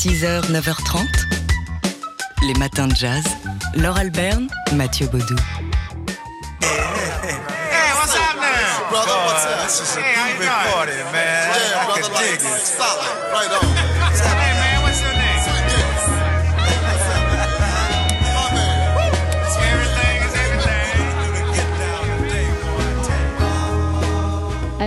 6h, 9h30. Les matins de jazz. Laure Alberne, Mathieu Baudou. Hey? Brother, what's up? This is a groovy party, man. Yeah, brother, like, dig it. solid. Right on.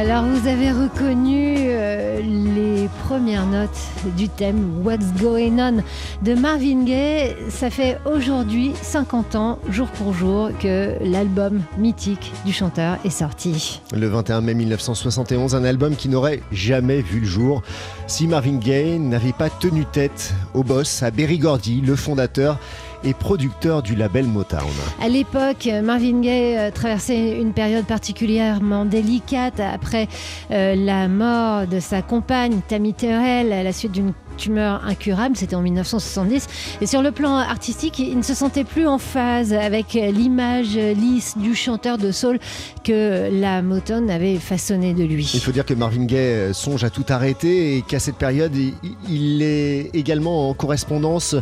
Alors vous avez reconnu euh, les premières notes du thème What's Going On de Marvin Gaye. Ça fait aujourd'hui 50 ans, jour pour jour, que l'album mythique du chanteur est sorti. Le 21 mai 1971, un album qui n'aurait jamais vu le jour si Marvin Gaye n'avait pas tenu tête au boss, à Berry Gordy, le fondateur et producteur du label Motown. À l'époque, Marvin Gaye euh, traversait une période particulièrement délicate après euh, la mort de sa compagne Tammy Terrell à la suite d'une tumeur incurable, c'était en 1970. Et sur le plan artistique, il ne se sentait plus en phase avec l'image lisse du chanteur de soul que la Motown avait façonné de lui. Il faut dire que Marvin Gaye songe à tout arrêter et qu'à cette période, il est également en correspondance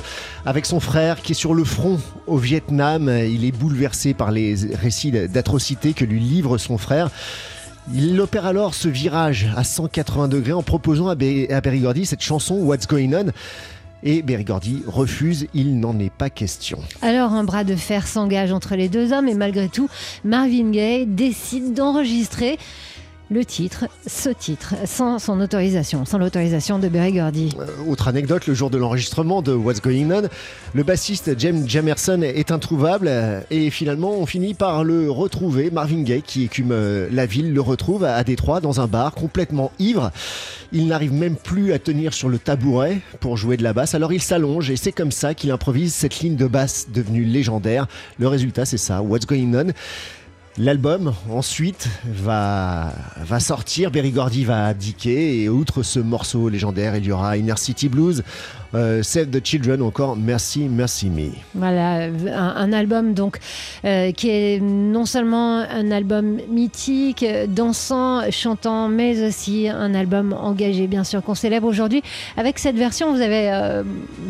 avec son frère qui est sur le front au Vietnam. Il est bouleversé par les récits d'atrocités que lui livre son frère. Il opère alors ce virage à 180 degrés en proposant à Be- à Berry Gordy cette chanson What's Going On. Et Berry Gordy refuse, il n'en est pas question. Alors un bras de fer s'engage entre les deux hommes et malgré tout, Marvin Gaye décide d'enregistrer le titre, ce titre, sans son autorisation, sans l'autorisation de Berry Gordy. Euh, Autre anecdote, le jour de l'enregistrement de What's Going On, le bassiste James Jamerson est introuvable euh, et finalement on finit par le retrouver. Marvin Gaye qui écume euh, la ville le retrouve à Détroit dans un bar complètement ivre. Il n'arrive même plus à tenir sur le tabouret pour jouer de la basse, alors il s'allonge et c'est comme ça qu'il improvise cette ligne de basse devenue légendaire. Le résultat c'est ça, What's Going On. L'album ensuite va, sortir, Berry Gordy va abdiquer. Et outre ce morceau légendaire, il y aura Inner City Blues, euh, Save the Children encore Merci, Merci Me. Voilà, un, album donc euh, qui est non seulement un album mythique, dansant, chantant, mais aussi un album engagé, bien sûr, qu'on célèbre aujourd'hui. Avec cette version, vous avez, euh,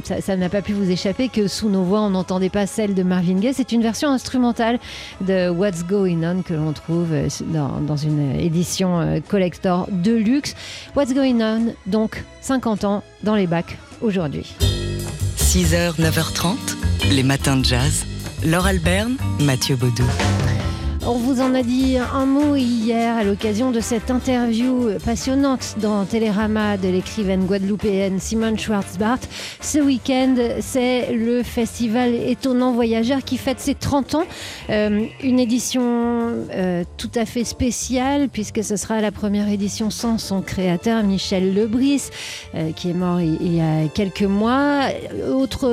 ça n'a pas pu vous échapper que sous nos voix, on n'entendait pas celle de Marvin Gaye. C'est une version instrumentale de What's Going On que l'on trouve dans, dans une édition collector de luxe. What's Going On, donc 50 ans dans les bacs aujourd'hui. 6h, 9h30. Les matins de jazz. Laure Alberne, Mathieu Baudou. On vous en a dit un mot hier à l'occasion de cette interview passionnante dans Télérama de l'écrivaine guadeloupéenne Simone Schwarzbart. Ce week-end, c'est le festival Étonnant Voyageur qui fête ses 30 ans. Euh, une édition euh, tout à fait spéciale puisque ce sera la première édition sans son créateur Michel Lebris euh, qui est mort il, y a quelques mois. Autre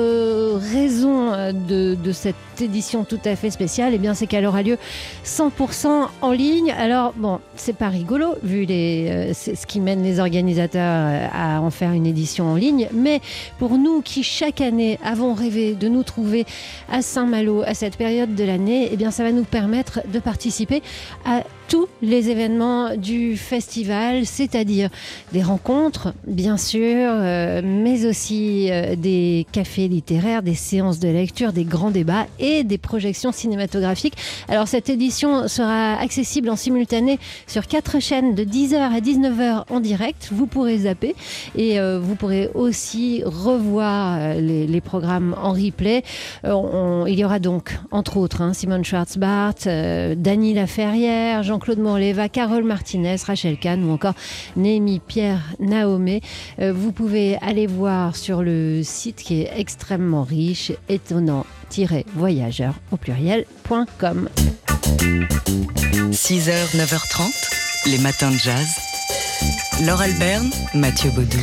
raison de, de cette édition tout à fait spéciale, eh bien, c'est qu'elle aura lieu 100% en ligne. Alors, bon, c'est pas rigolo, vu euh, ce qui mène les organisateurs euh, à en faire une édition en ligne. Mais pour nous qui, chaque année, avons rêvé de nous trouver à Saint-Malo à cette période de l'année, eh bien, ça va nous permettre de participer à tous les événements du festival, c'est-à-dire des rencontres, bien sûr, euh, mais aussi euh, des cafés littéraires, des séances de lecture, des grands débats et des projections cinématographiques. Alors cette édition sera accessible en simultané sur quatre chaînes de 10h à 19h en direct. Vous pourrez zapper et euh, vous pourrez aussi revoir les, programmes en replay. Il y aura donc, entre autres, hein, Simone Schwarzbart, Dany Laferrière, Jean-Claude Morleva, Carole Martinez, Rachel Kahn ou encore Némi Pierre Naomé. Euh, vous pouvez aller voir sur le site qui est extrêmement riche, étonnant-voyageur au pluriel.com. 6h, 9h30. Les matins de jazz. Laure Alberne, Mathieu Baudou.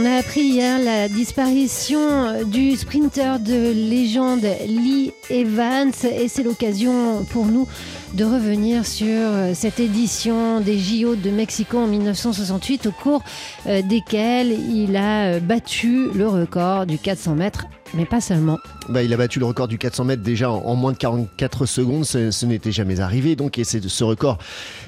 On a appris hier la disparition du sprinter de légende Lee Evans et c'est l'occasion pour nous de revenir sur euh, cette édition des JO de Mexico en 1968 au cours euh, desquels il a euh, battu le record du 400 mètres mais pas seulement. Bah, il a battu le record du 400 mètres déjà en, moins de 44 secondes. Ce, n'était jamais arrivé. Donc, ce record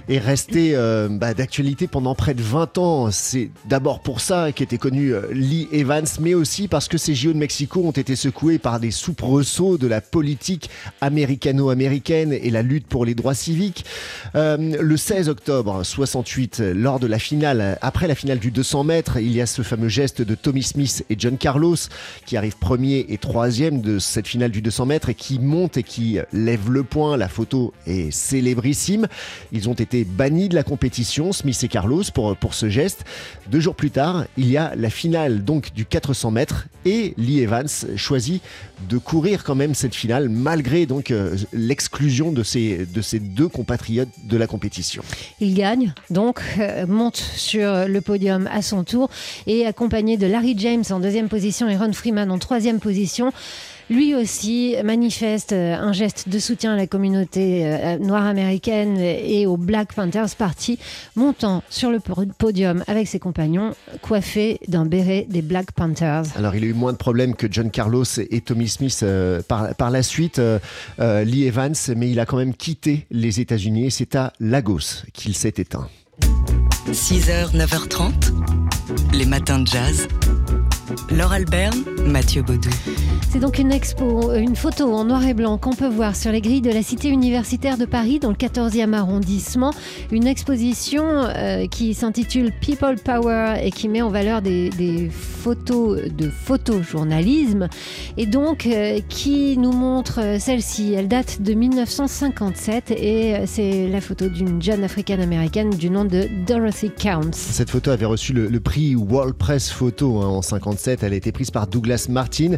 est resté euh, bah, d'actualité pendant près de 20 ans. C'est d'abord pour ça qu'était connu euh, Lee Evans, mais aussi parce que ces JO de Mexico ont été secoués par des soubresauts de la politique américano-américaine et la lutte pour les droits civiques. Euh, le 16 octobre 68, lors de la finale, après la finale du 200 mètres, il y a ce fameux geste de Tommy Smith et John Carlos qui arrivent premier et troisième de cette finale du 200 mètres et qui montent et qui lèvent le point. La photo est célébrissime. Ils ont été bannis de la compétition, Smith et Carlos, pour, pour ce geste. Deux jours plus tard, il y a la finale donc du 400 mètres et Lee Evans choisit de courir quand même cette finale malgré donc euh, l'exclusion de ses, de ses deux compatriotes de la compétition. Il gagne, donc euh, monte sur le podium à son tour et accompagné de Larry James en deuxième position et Ron Freeman en troisième position. Lui aussi manifeste euh, un geste de soutien à la communauté euh, noire américaine et au Black Panthers Party, montant sur le po- podium avec ses compagnons, coiffé d'un béret des Black Panthers. Alors, il a eu moins de problèmes que John Carlos et Tommy Smith euh, par, par la suite, euh, euh, Lee Evans, mais il a quand même quitté les États-Unis et c'est à Lagos qu'il s'est éteint. 6h, 9h30, les matins de jazz. Laure Alberne, Mathieu Baudou. C'est donc une expo, une photo en noir et blanc qu'on peut voir sur les grilles de la cité universitaire de Paris dans le 14e arrondissement. Une exposition euh, qui s'intitule People Power et qui met en valeur des, photos de photojournalisme et donc euh, qui nous montre euh, celle-ci. Elle date de 1957 et c'est la photo d'une jeune africaine-américaine du nom de Dorothy Counts. Cette photo avait reçu le, prix World Press Photo hein, en 57. Elle a été prise par Douglas Martin.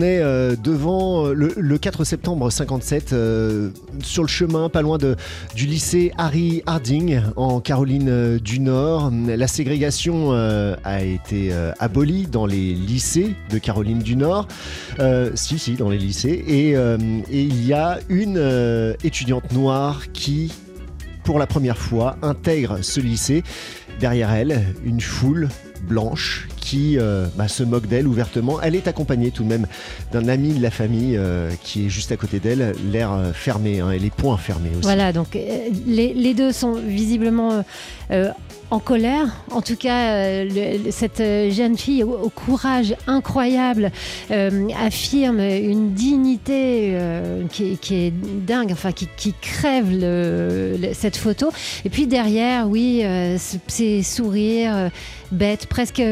Est euh, devant euh, le, le 4 septembre 57, euh, sur le chemin, pas loin de, du lycée Harry Harding en Caroline du Nord. La ségrégation a été abolie dans les lycées de Caroline du Nord. Si, si, dans les lycées. Et, et il y a une étudiante noire qui pour la première fois, intègre ce lycée. Derrière elle, une foule blanche qui euh, bah, se moque d'elle ouvertement. Elle est accompagnée tout de même d'un ami de la famille euh, qui est juste à côté d'elle, l'air euh, fermé hein, et les poings fermés aussi. Voilà, donc les, deux sont visiblement en colère. En tout cas, cette jeune fille au, courage incroyable affirme une dignité qui, est- dingue, enfin qui, crève cette photo. Et puis derrière, oui, ces sourires bêtes, presque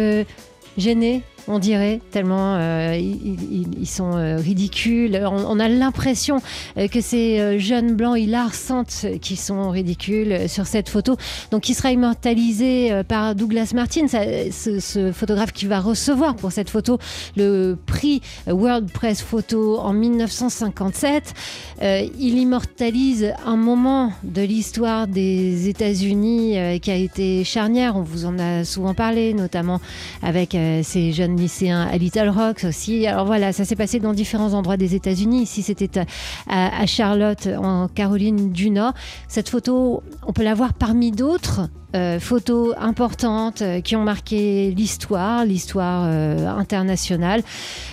gênés. On dirait tellement euh, ils, sont euh, ridicules. On, a l'impression euh, que ces jeunes blancs hilarantes qui sont ridicules sur cette photo. Donc, qui sera immortalisé par Douglas Martin, ce, photographe qui va recevoir pour cette photo le prix World Press Photo en 1957. Euh, il immortalise un moment de l'histoire des États-Unis qui a été charnière. On vous en a souvent parlé, notamment avec ces jeunes lycéens à Little Rock aussi. Alors voilà, ça s'est passé dans différents endroits des États-Unis. Ici, c'était à, à- à Charlotte, en Caroline du Nord. Cette photo, on peut la voir parmi d'autres. euh, photos importantes euh, qui ont marqué l'histoire, l'histoire euh, internationale.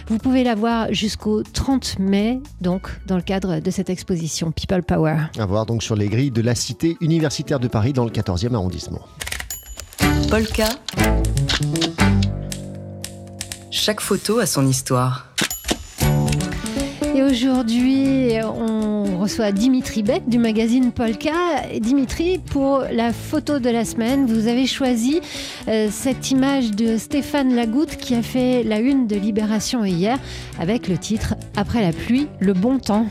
Vous pouvez la voir jusqu'au 30 mai, donc dans le cadre de cette exposition People Power. À voir donc sur les grilles de la cité universitaire de Paris dans le 14e arrondissement. Polka. Chaque photo a son histoire. Et aujourd'hui, on reçoit Dimitri Beck du magazine Polka. Et Dimitri, pour la photo de la semaine, vous avez choisi euh, cette image de Stéphane Lagoutte qui a fait la une de Libération hier avec le titre Après la pluie, le bon temps.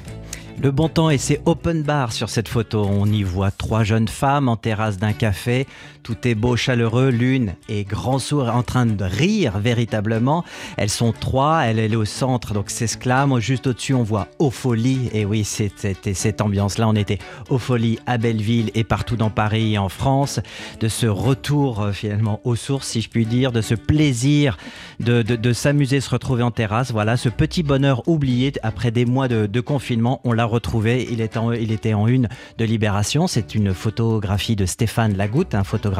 Le bon temps et c'est open bar sur cette photo. On y voit trois jeunes femmes en terrasse d'un café. Tout est beau, chaleureux. L'une est grand sourd en train de rire véritablement. Elles sont trois. Elle, est au centre, donc s'exclame. Juste au-dessus, on voit Opholie. Et oui, c'était cette ambiance-là. On était aux Folies à Belleville et partout dans Paris et en France. De ce retour euh, finalement aux sources, si je puis dire, de ce plaisir de, de- s'amuser, se retrouver en terrasse. Voilà, ce petit bonheur oublié après des mois de, confinement. On l'a l'a retrouvé. Il, est en- il était en une de Libération. C'est une photographie de Stéphane Lagoutte, un photographe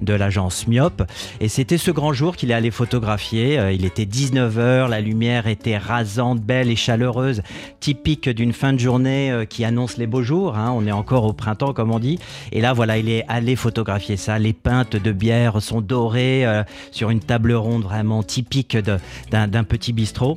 de l'agence Myope. Et c'était ce grand jour qu'il est allé photographier. Euh, il était 19h, la lumière était rasante, belle et chaleureuse, typique d'une fin de journée euh, qui annonce les beaux jours. hein. On est encore au printemps, comme on dit. Et là, voilà, il est allé photographier ça. Les pintes de bière sont dorées euh, sur une table ronde vraiment typique d'un petit bistrot.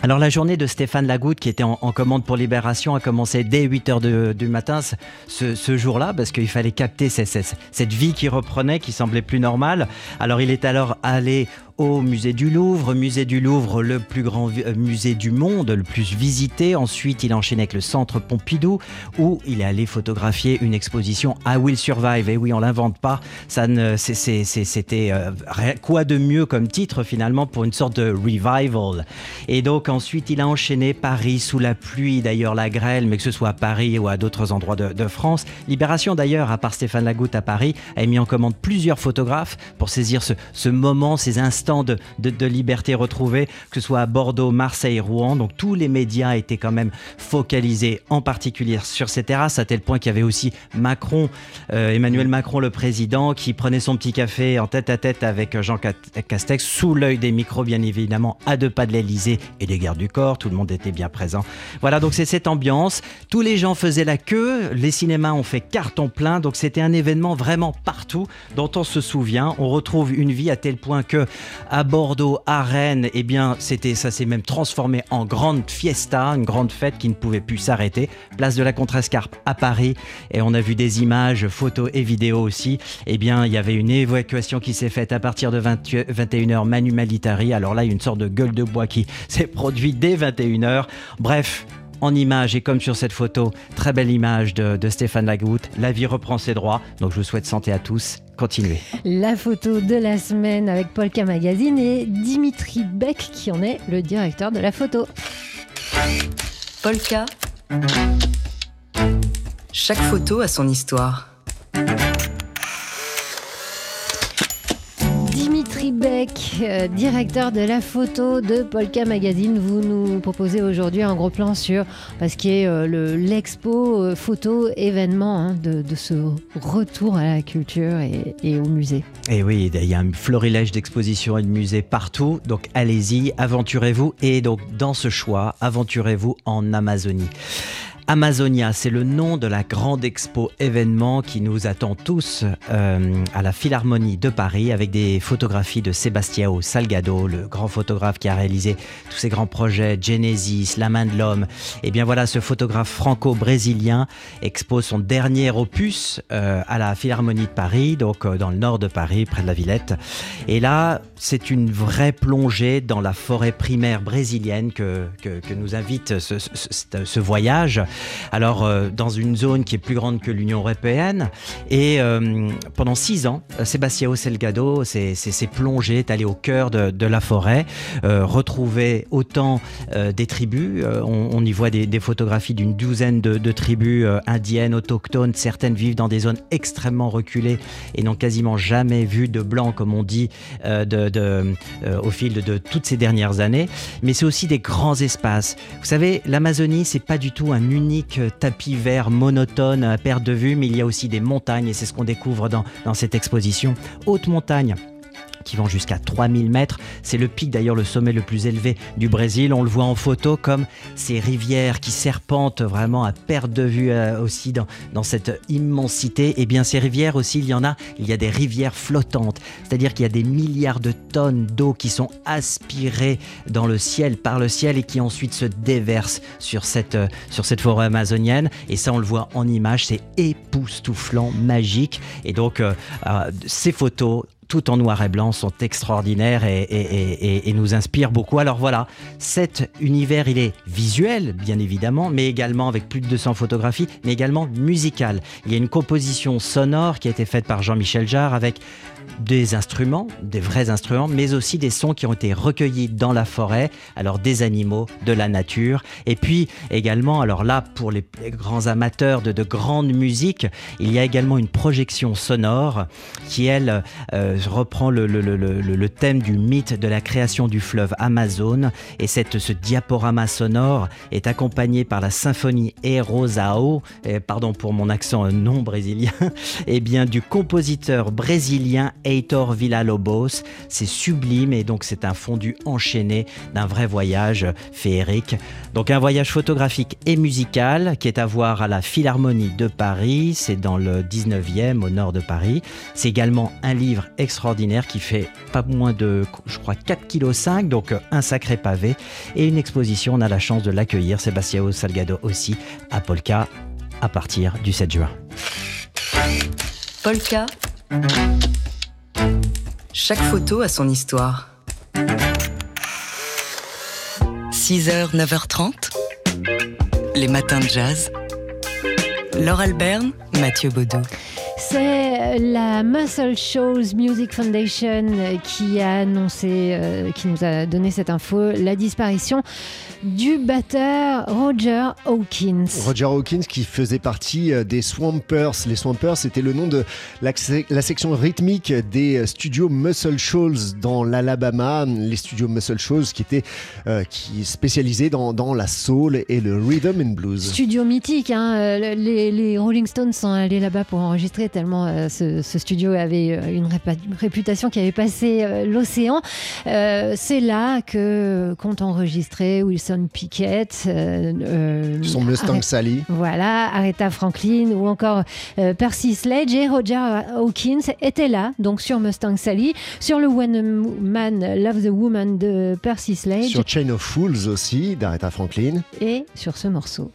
Alors la journée de Stéphane Lagoutte qui était en, commande pour Libération a commencé dès 8h du matin ce- jour-là parce qu'il fallait capter cette vie qui reprenait, qui semblait plus normale. Alors il est alors allé au musée du Louvre, musée du Louvre, le plus grand euh, musée du monde, le plus visité. Ensuite, il enchaînait avec le centre Pompidou, où il est allé photographier une exposition I Will Survive. Et oui, on l'invente pas. Ça ne, c'était euh, quoi de mieux comme titre finalement pour une sorte de revival. Et donc ensuite, il a enchaîné Paris sous la pluie, d'ailleurs la grêle, mais que ce soit à Paris ou à d'autres endroits de, de France. Libération d'ailleurs, à part Stéphane Lagoutte à Paris, a mis en commande plusieurs photographes pour saisir ce, ce moment, ces instants de, liberté retrouvée, que ce soit à Bordeaux, Marseille, Rouen. Donc tous les médias étaient quand même focalisés en particulier sur ces terrasses, à tel point qu'il y avait aussi Macron, euh, Emmanuel Macron, le président, qui prenait son petit café en tête à tête avec Jean Castex, sous l'œil des micros, bien évidemment, à deux pas de l'Elysée et des gardes du corps. Tout le monde était bien présent. Voilà, donc c'est cette ambiance. Tous les gens faisaient la queue. Les cinémas ont fait carton plein. Donc c'était un événement vraiment partout dont on se souvient. On retrouve une vie à tel point que à Bordeaux, à Rennes, eh bien, c'était, ça s'est même transformé en grande fiesta, une grande fête qui ne pouvait plus s'arrêter. Place de la Contrescarpe à Paris. Et on a vu des images, photos et vidéos aussi. Eh bien, il y avait une évacuation qui s'est faite à partir de 20 21h Manu Militari. Alors là, une sorte de gueule de bois qui s'est produite dès 21h. Bref, en image et comme sur cette photo, très belle image de, de Stéphane Lagoutte. La vie reprend ses droits. Donc je vous souhaite santé à tous. Continuez. La photo de la semaine avec Polka Magazine et Dimitri Beck qui en est le directeur de la photo. Polka. Chaque photo a son histoire. Euh, directeur de la photo de Polka Magazine, vous nous proposez aujourd'hui un gros plan sur bah, ce qui est euh, le- l'expo euh, photo événement hein, de, ce retour à la culture et, et au musée. Et oui, il y a un florilège d'expositions et de musées partout. Donc allez-y, aventurez-vous. Et donc dans ce choix, aventurez-vous en Amazonie. Amazonia, c'est le nom de la grande expo événement qui nous attend tous euh, à la Philharmonie de Paris avec des photographies de Sebastião Salgado, le grand photographe qui a réalisé tous ces grands projets, Genesis, La main de l'homme. Et bien voilà, ce photographe franco-brésilien expose son dernier opus euh, à la Philharmonie de Paris, donc euh, dans le nord de Paris, près de la Villette. Et là, c'est une vraie plongée dans la forêt primaire brésilienne que, que, que nous invite ce- ce voyage. Alors, euh, dans une zone qui est plus grande que l'Union européenne. Et euh, pendant six ans, Sebastião Salgado s'est plongé, est allé au cœur de, la forêt, euh, retrouver autant des tribus. On, y voit des, photographies d'une douzaine de, tribus indiennes, autochtones. Certaines vivent dans des zones extrêmement reculées et n'ont quasiment jamais vu de blanc, comme on dit, au fil de, toutes ces dernières années. Mais c'est aussi des grands espaces. Vous savez, l'Amazonie, c'est pas du tout un tapis vert monotone à perte de vue, mais il y a aussi des montagnes et c'est ce qu'on découvre dans cette exposition. Haute montagne qui vont jusqu'à 3000 mètres. C'est le pic d'ailleurs, le sommet le plus élevé du Brésil. On le voit en photo comme ces rivières qui serpentent vraiment à perte de vue euh, aussi dans, cette immensité. Et bien ces rivières aussi, il y en a, il y a des rivières flottantes. C'est-à-dire qu'il y a des milliards de tonnes d'eau qui sont aspirées dans le ciel, par le ciel et qui ensuite se déversent sur cette, euh, sur cette forêt amazonienne. Et ça, on le voit en image, c'est époustouflant, magique. Et donc, euh, ces photos tout en noir et blanc sont extraordinaires et, nous inspirent beaucoup. Alors voilà, cet univers, il est visuel, bien évidemment, mais également avec plus de 200 photographies, mais également musical. Il y a une composition sonore qui a été faite par Jean-Michel Jarre avec des instruments, des vrais instruments, mais aussi des sons qui ont été recueillis dans la forêt, alors des animaux, de la nature. Et puis également, alors là, pour les, les grands amateurs de, de grande musique, il y a également une projection sonore qui, elle, euh, reprend le, le- thème du mythe de la création du fleuve Amazon. Et cette, ce diaporama sonore est accompagné par la symphonie Erosao, pardon pour mon accent euh, non brésilien, et bien du compositeur brésilien Heitor Villa-Lobos. C'est sublime et donc c'est un fondu enchaîné d'un vrai voyage féerique. Donc un voyage photographique et musical qui est à voir à la Philharmonie de Paris, c'est dans le 19e au nord de Paris. C'est également un livre extraordinaire qui fait pas moins de, je crois, 4,5 kg, donc euh, un sacré pavé. Et une exposition, on a la chance de l'accueillir, Sébastien Salgado aussi, à Polka, à partir du 7 juin. Polka. Chaque photo a son histoire. 6h, 9h30. Les matins de jazz. Laure Alberne, Mathieu Baudou. C'est la Muscle Shows Music Foundation qui a annoncé, euh, qui nous a donné cette info, la disparition du batteur Roger Hawkins. Roger Hawkins qui faisait partie euh, des Swampers. Les Swampers, c'était le nom de la, la section rythmique des euh, studios Muscle Shoals dans l'Alabama. Les studios Muscle Shoals qui étaient euh, qui spécialisés dans, dans la soul et le rhythm and blues. Studio mythique, hein, euh, les, les Rolling Stones sont allés là-bas pour enregistrer tellement euh, ce, ce studio avait euh, une réputation qui avait passé euh, l'océan. C'est là que qu'ont enregistré Wilson Pickett, Son Mustang Sally. Voilà, Aretha Franklin ou encore Percy Sledge et Roger Hawkins étaient là, donc sur Mustang Sally, sur le When a Man Love the Woman de Percy Sledge Sur Chain of Fools aussi, d'Aretha Franklin. et sur ce morceau.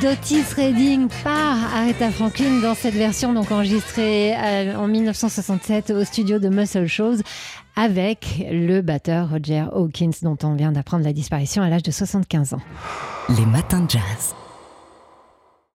d'Otis Redding par Aretha Franklin dans cette version donc enregistrée euh, en 1967 au studio de Muscle Shows avec le batteur Roger Hawkins dont on vient d'apprendre la disparition à l'âge de 75 ans. Les matins de jazz.